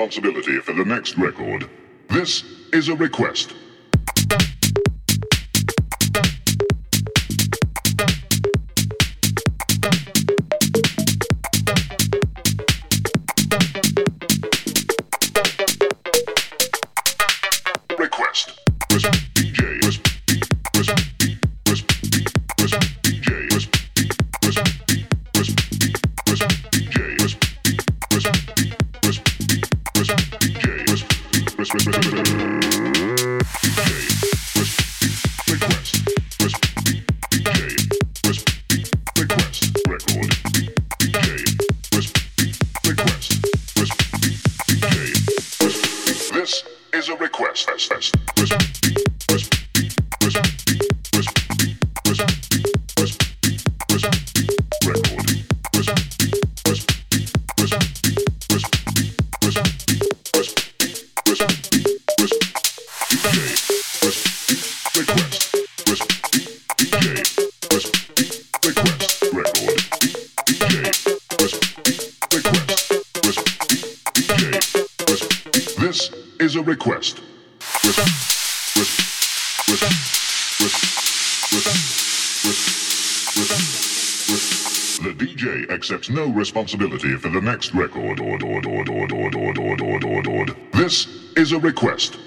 Responsibility for the next record. This is a request. Responsibility for the next record. This is a request.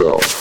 Yourself?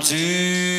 to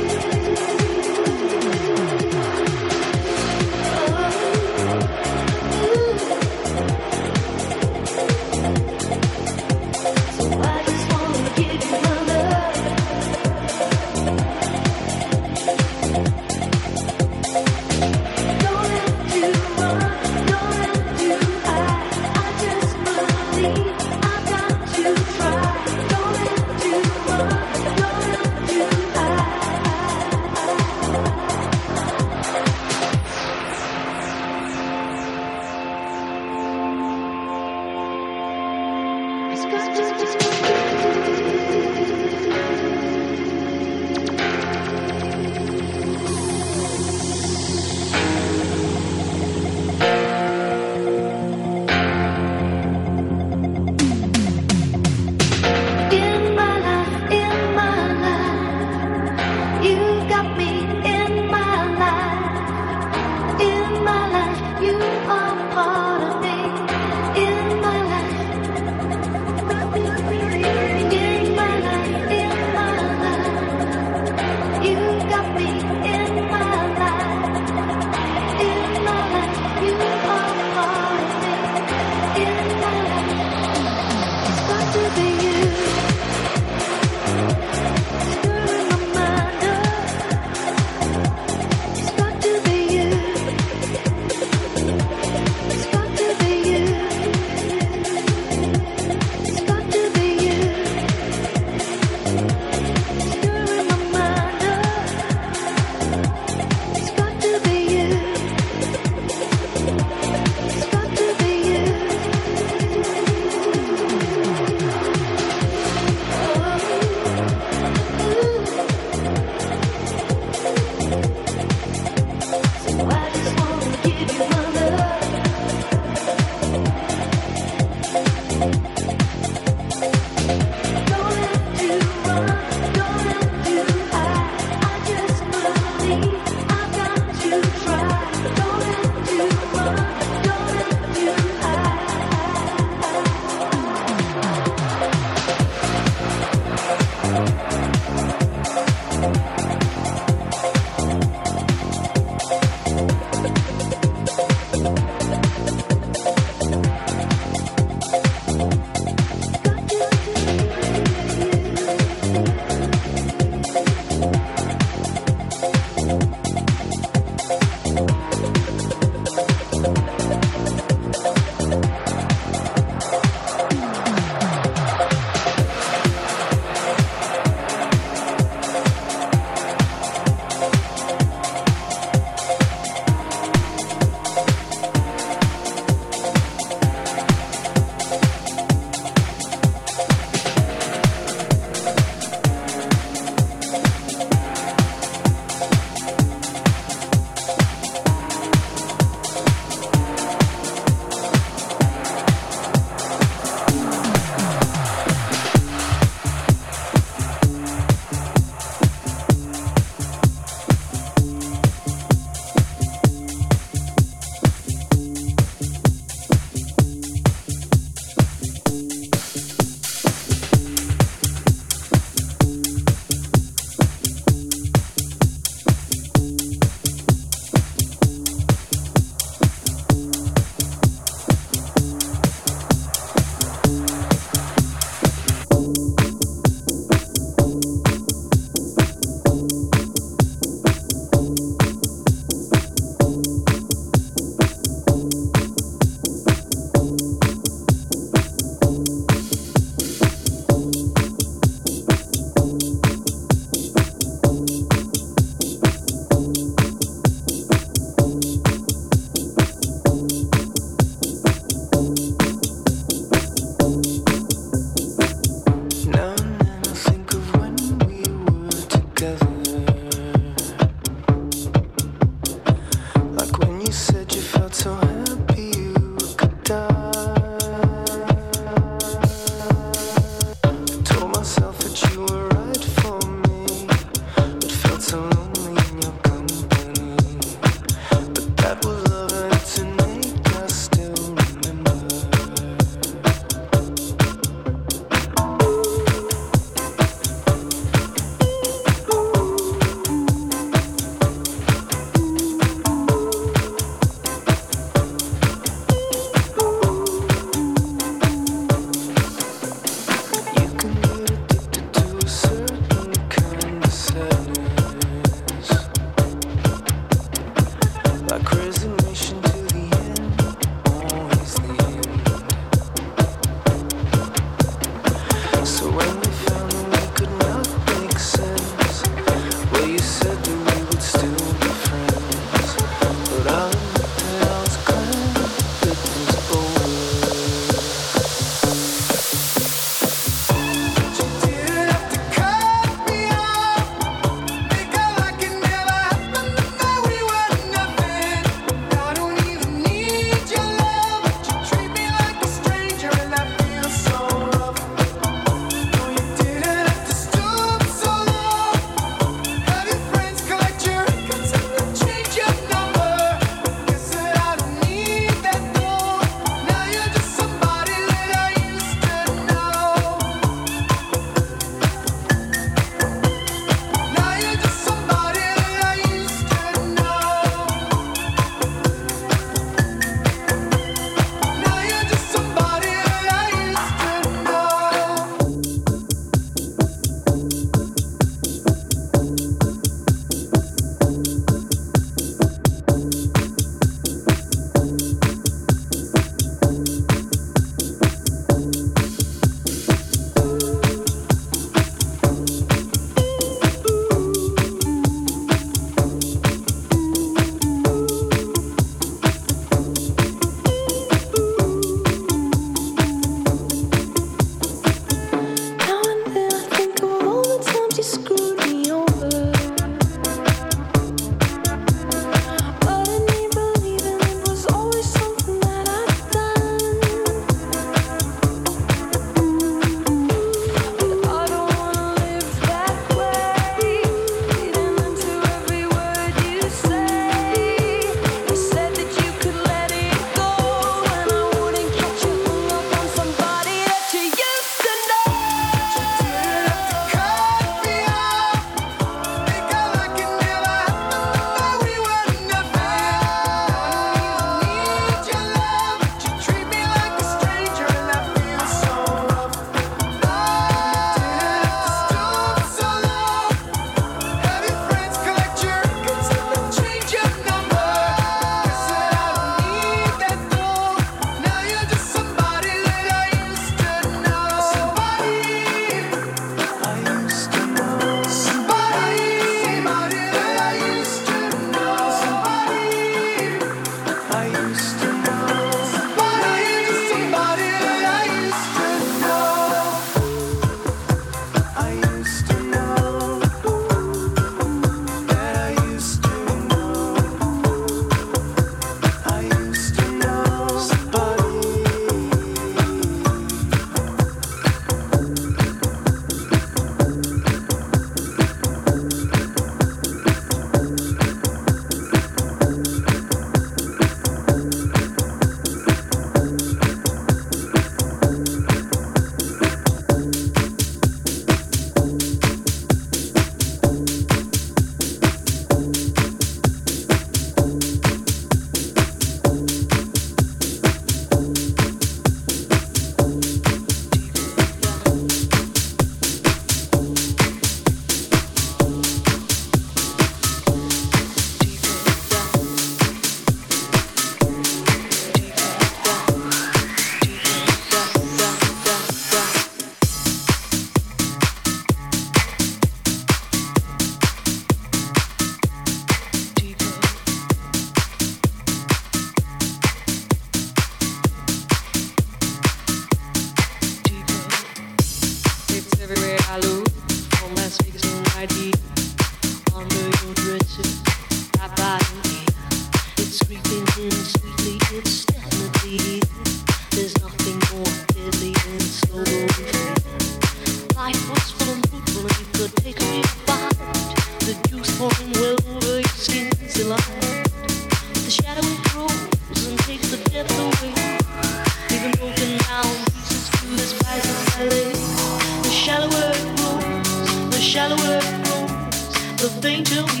grows, the fainter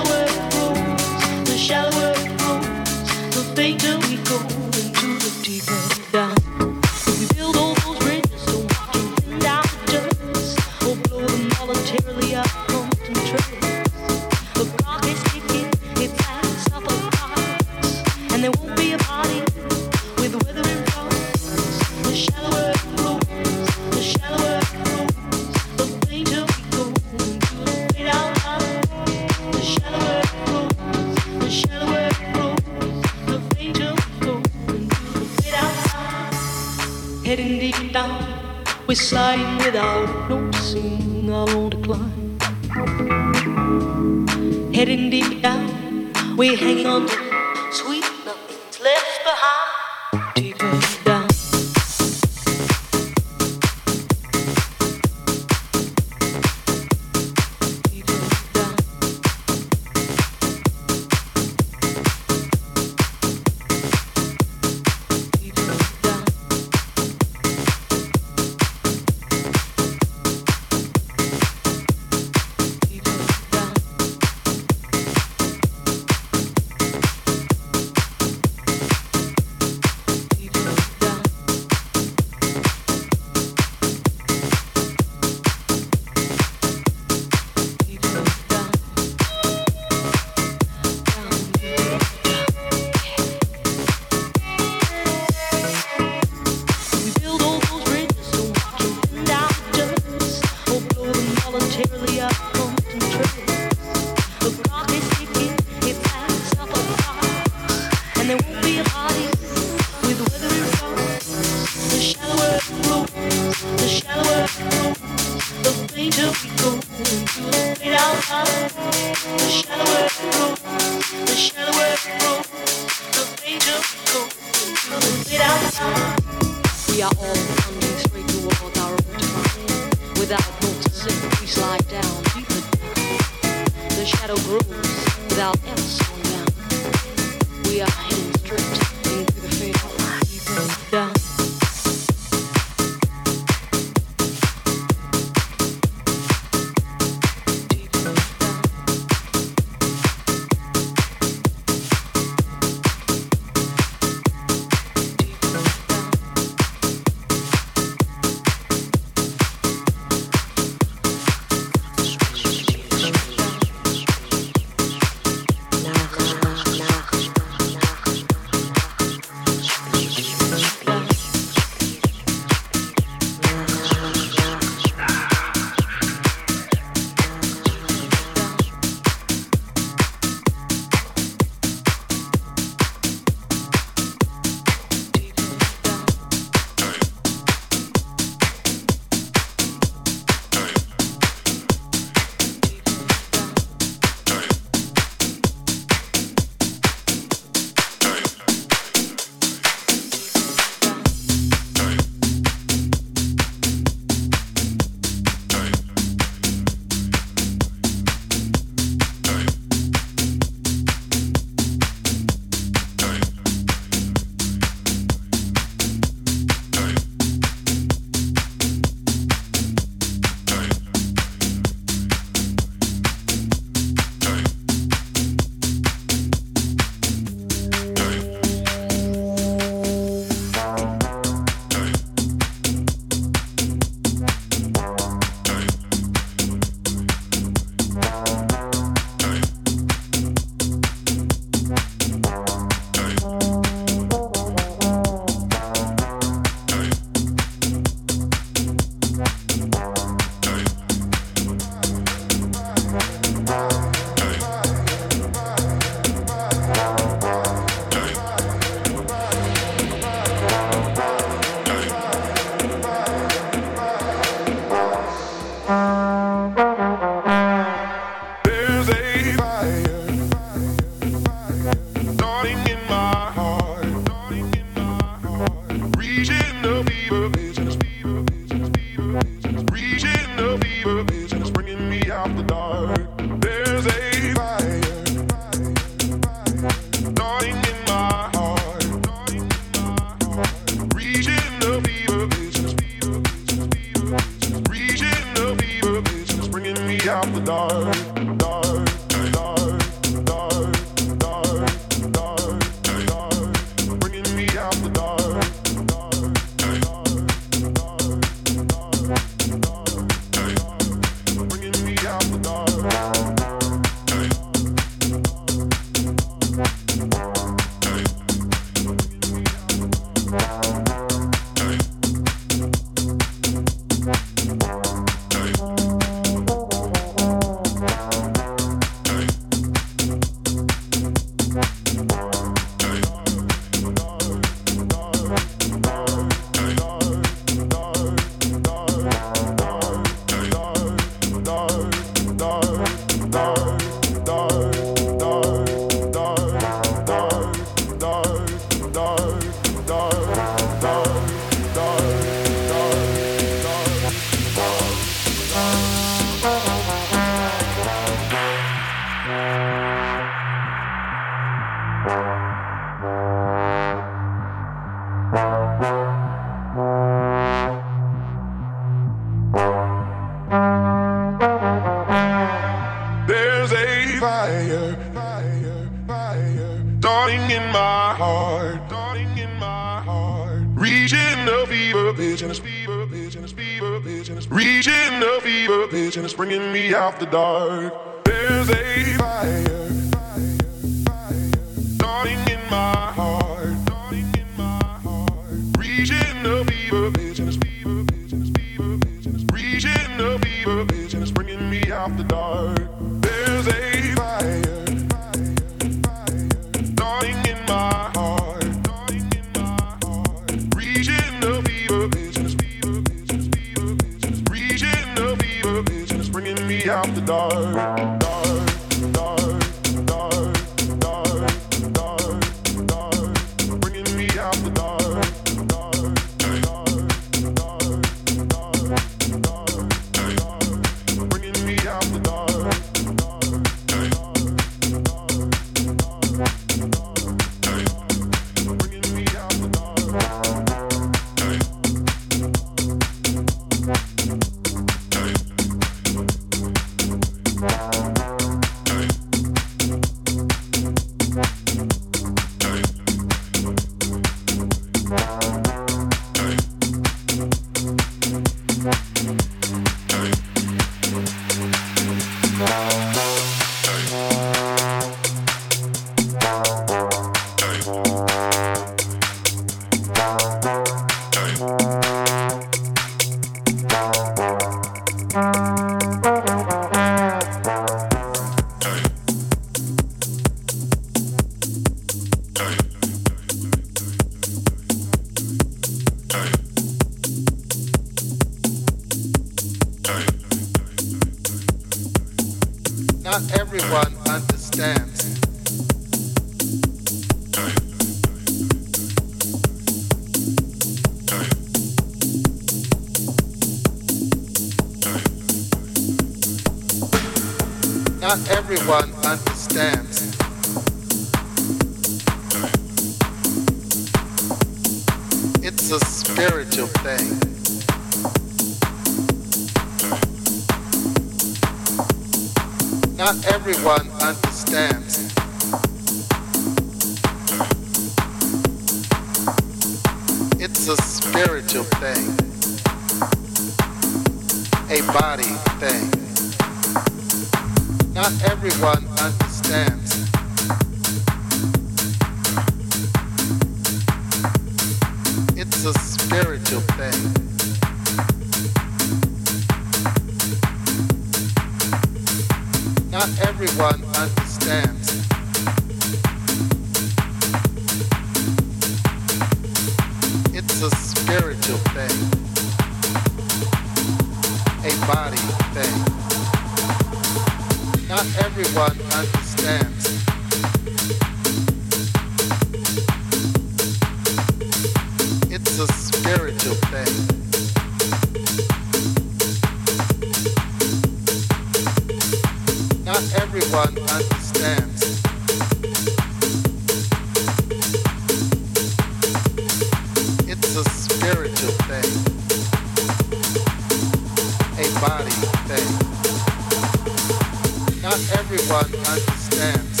not everyone understands.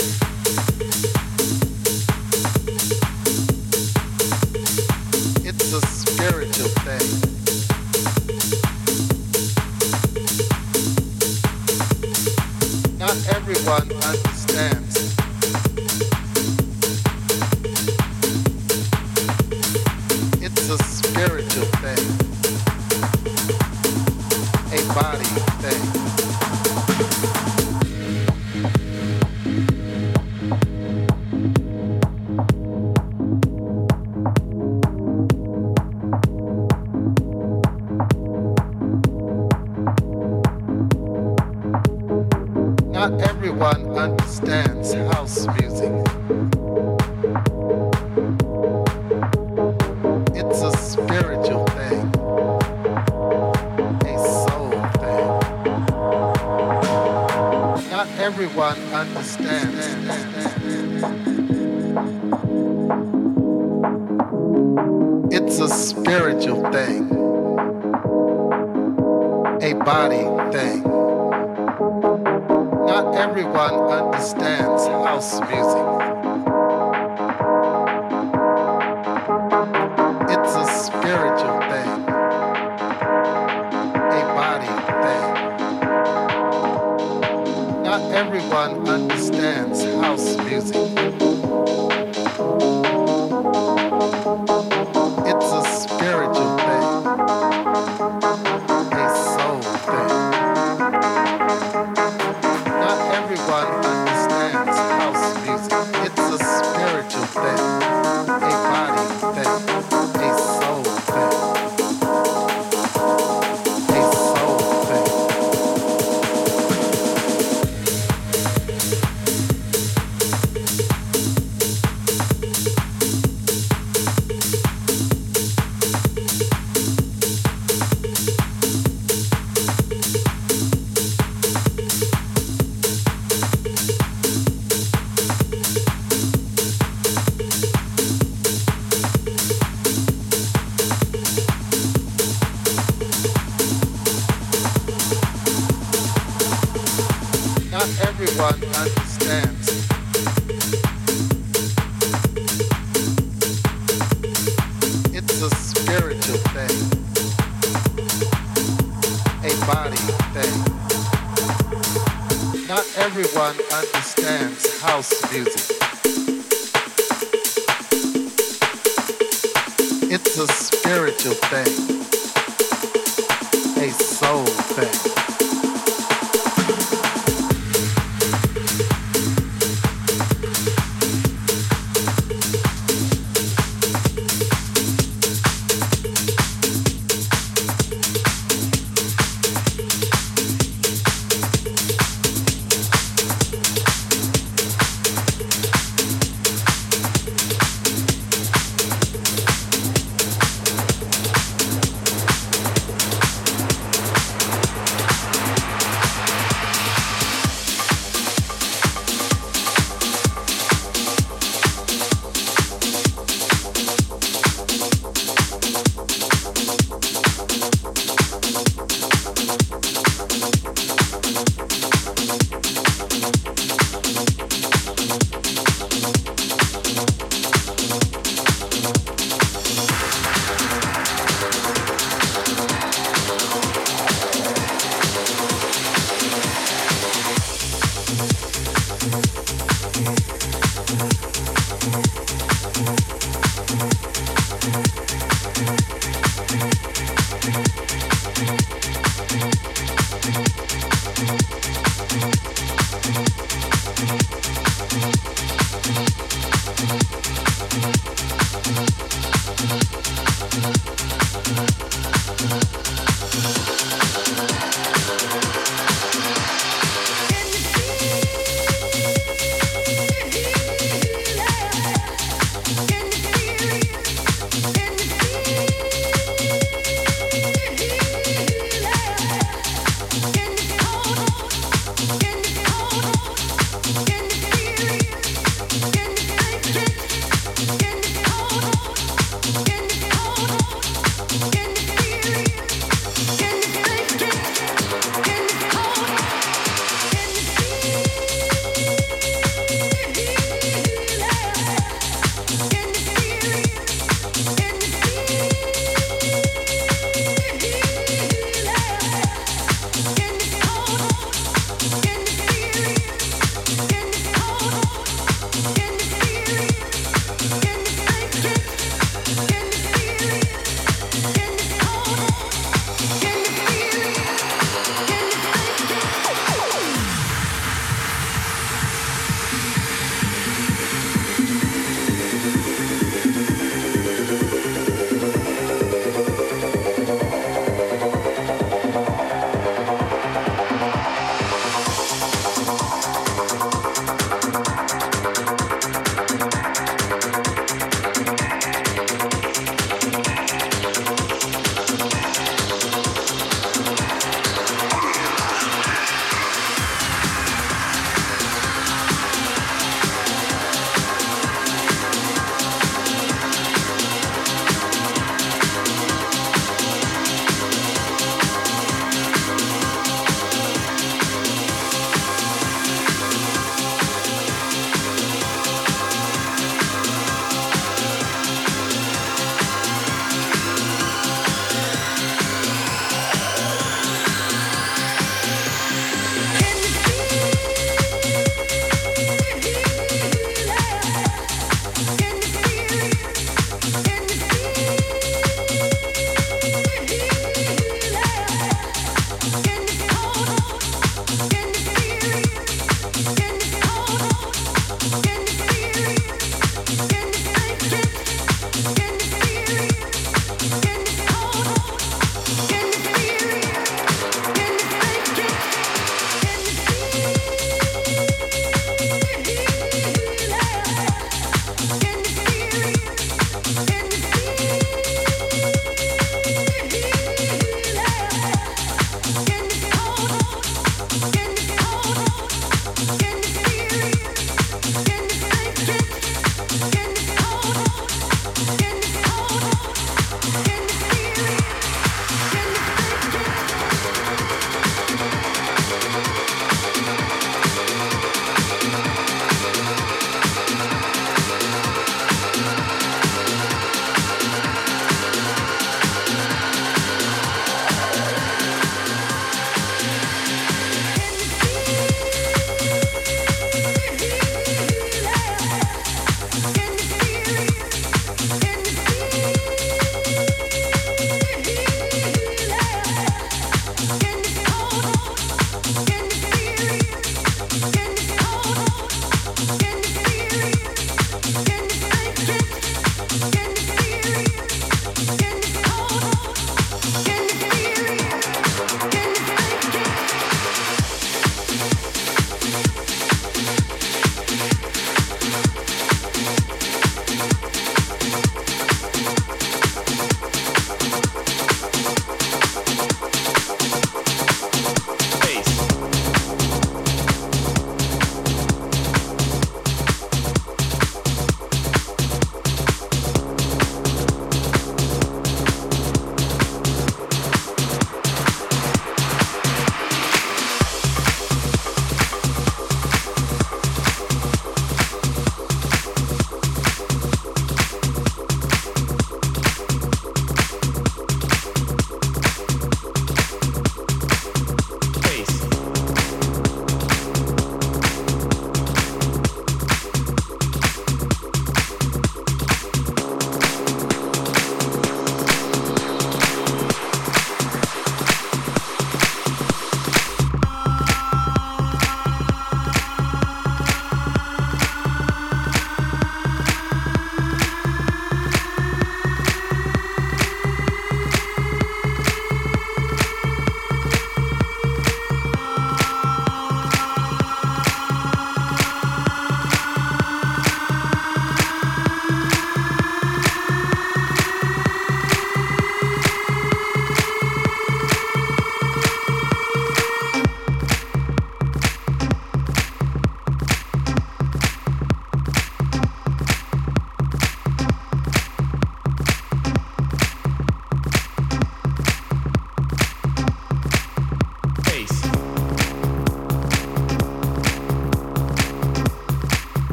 It's a spiritual thing. Not everyone understands.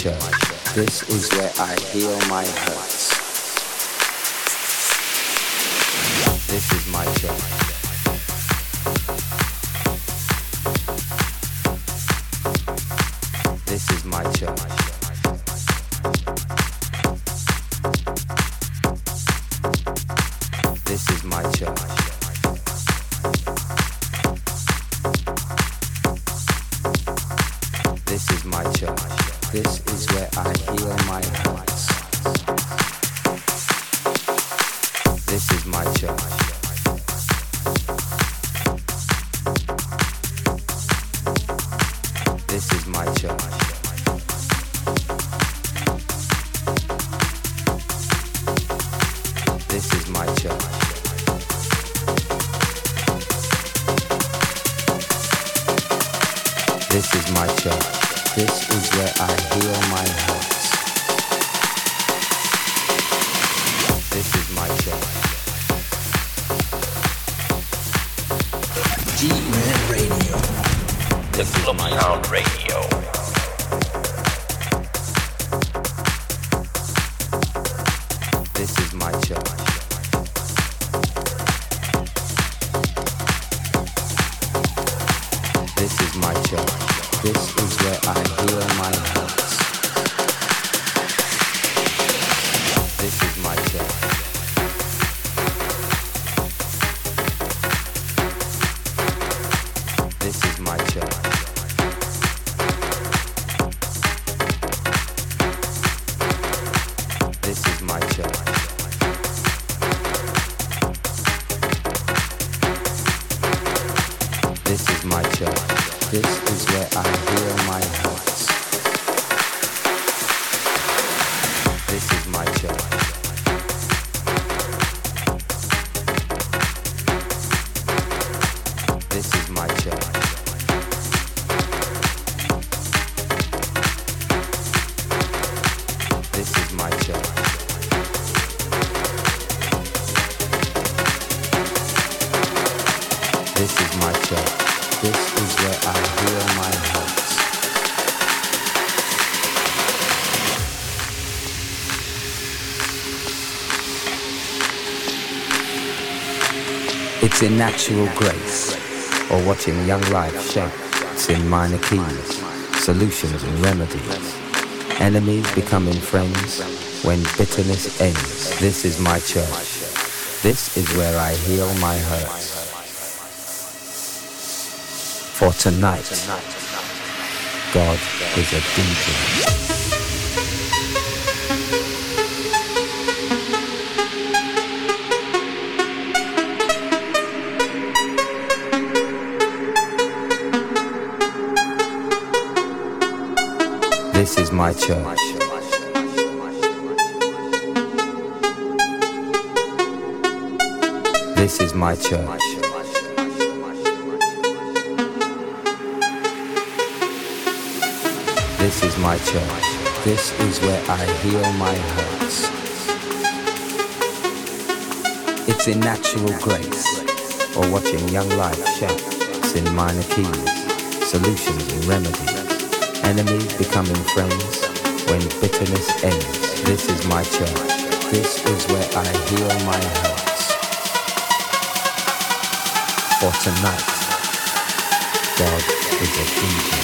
This is. Where I heal my hurts. It's in natural grace, or watching young life shape. It's in minor keys, solutions and remedies. Enemies becoming friends when bitterness ends. This is my church. This is where I heal my hurts. For tonight, God is a DJ. This is my church. This is my church. This is where I heal my hurts. It's in natural grace, or watching young life shape. It's in minor keys, solutions and remedies. Enemies becoming friends when bitterness ends. This is my church. This is where I heal my hurts. For tonight, God is a DJ.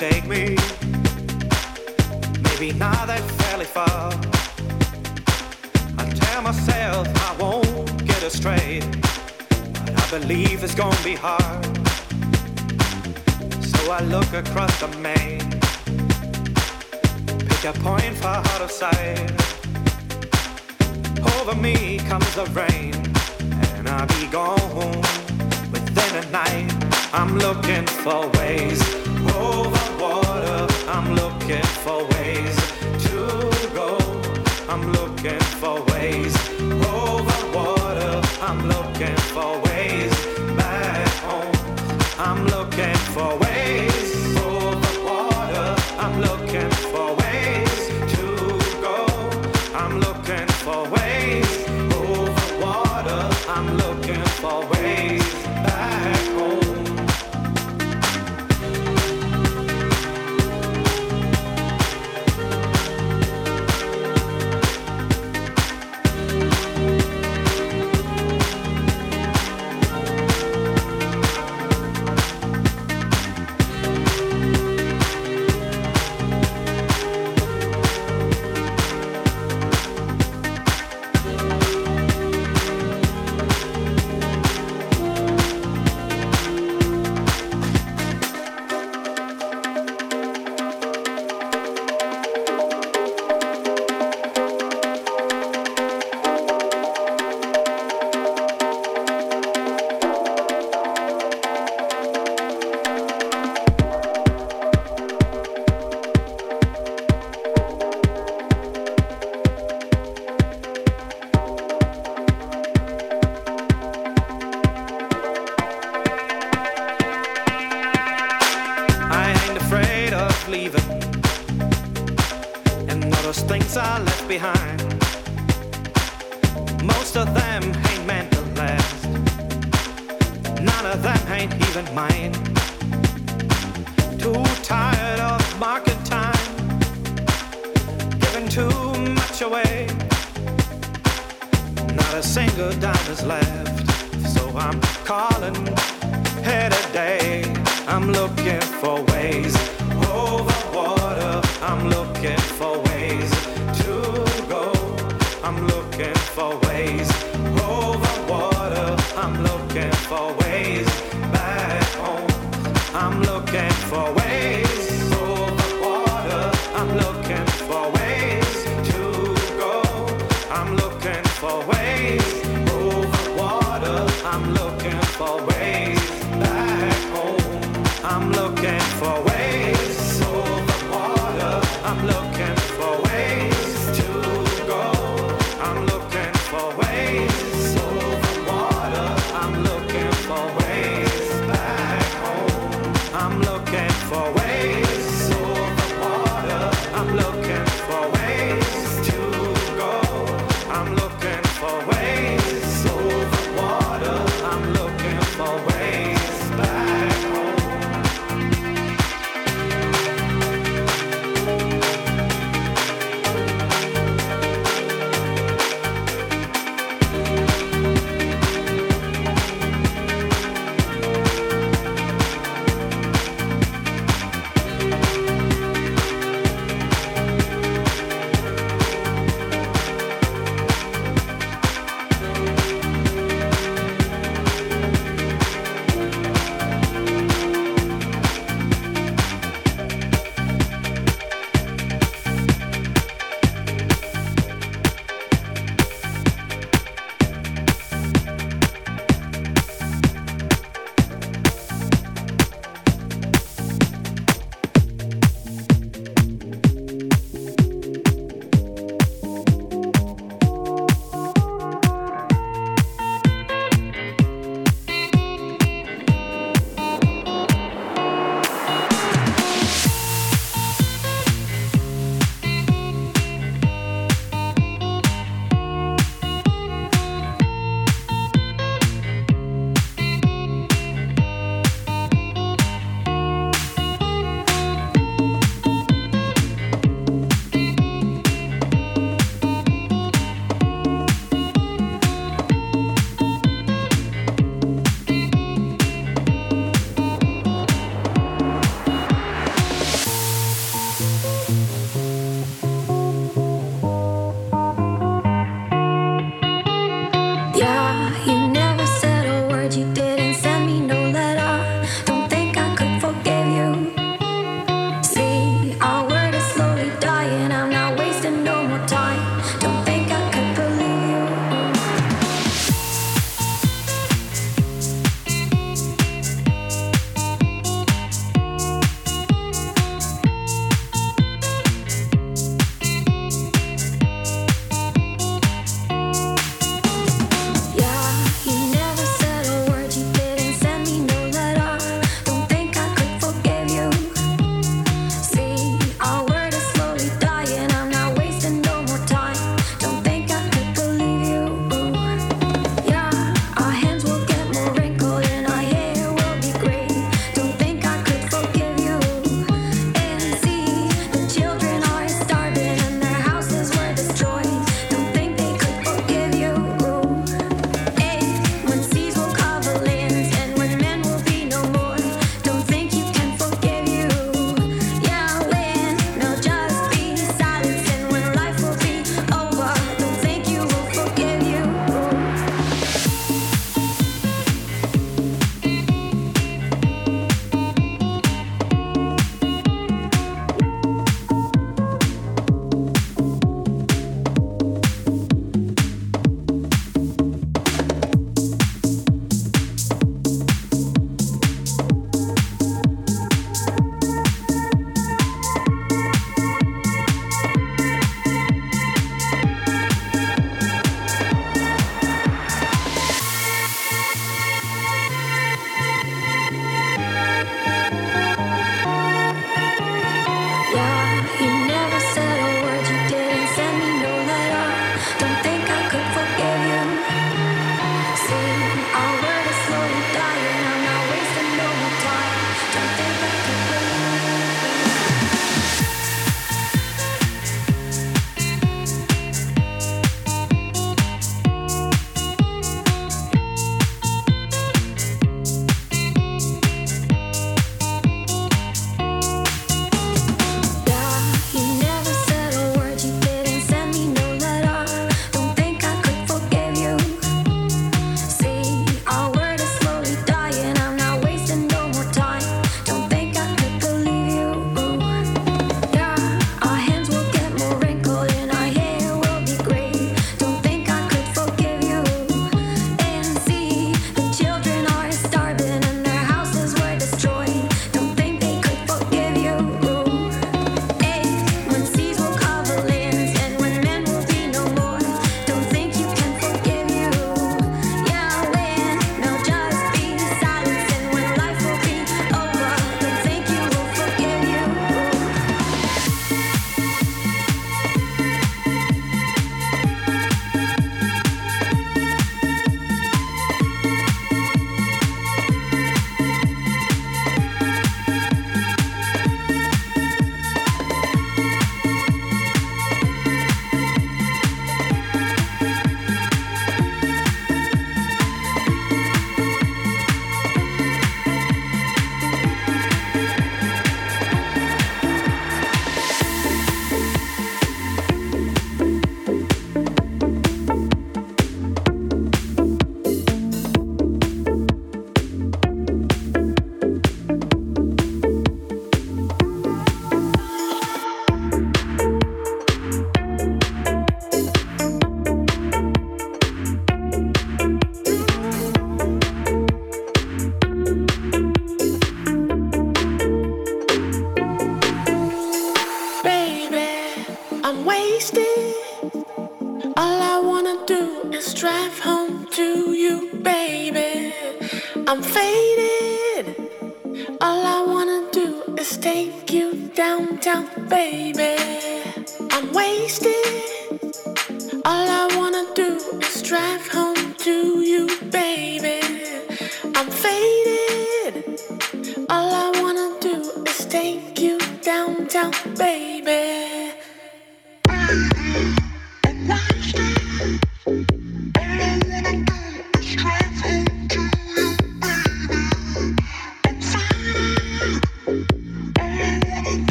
take me. Maybe not that fairly far. I tell myself I won't get astray, but I believe it's gonna be hard. So I look across the main, pick a point far out of sight. Over me comes the rain, and I'll be gone within a night. I'm looking for ways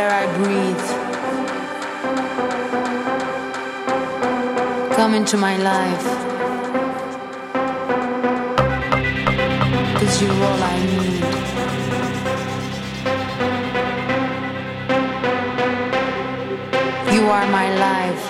air I breathe. Come into my life. Cause you're all I need. You are my life.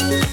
As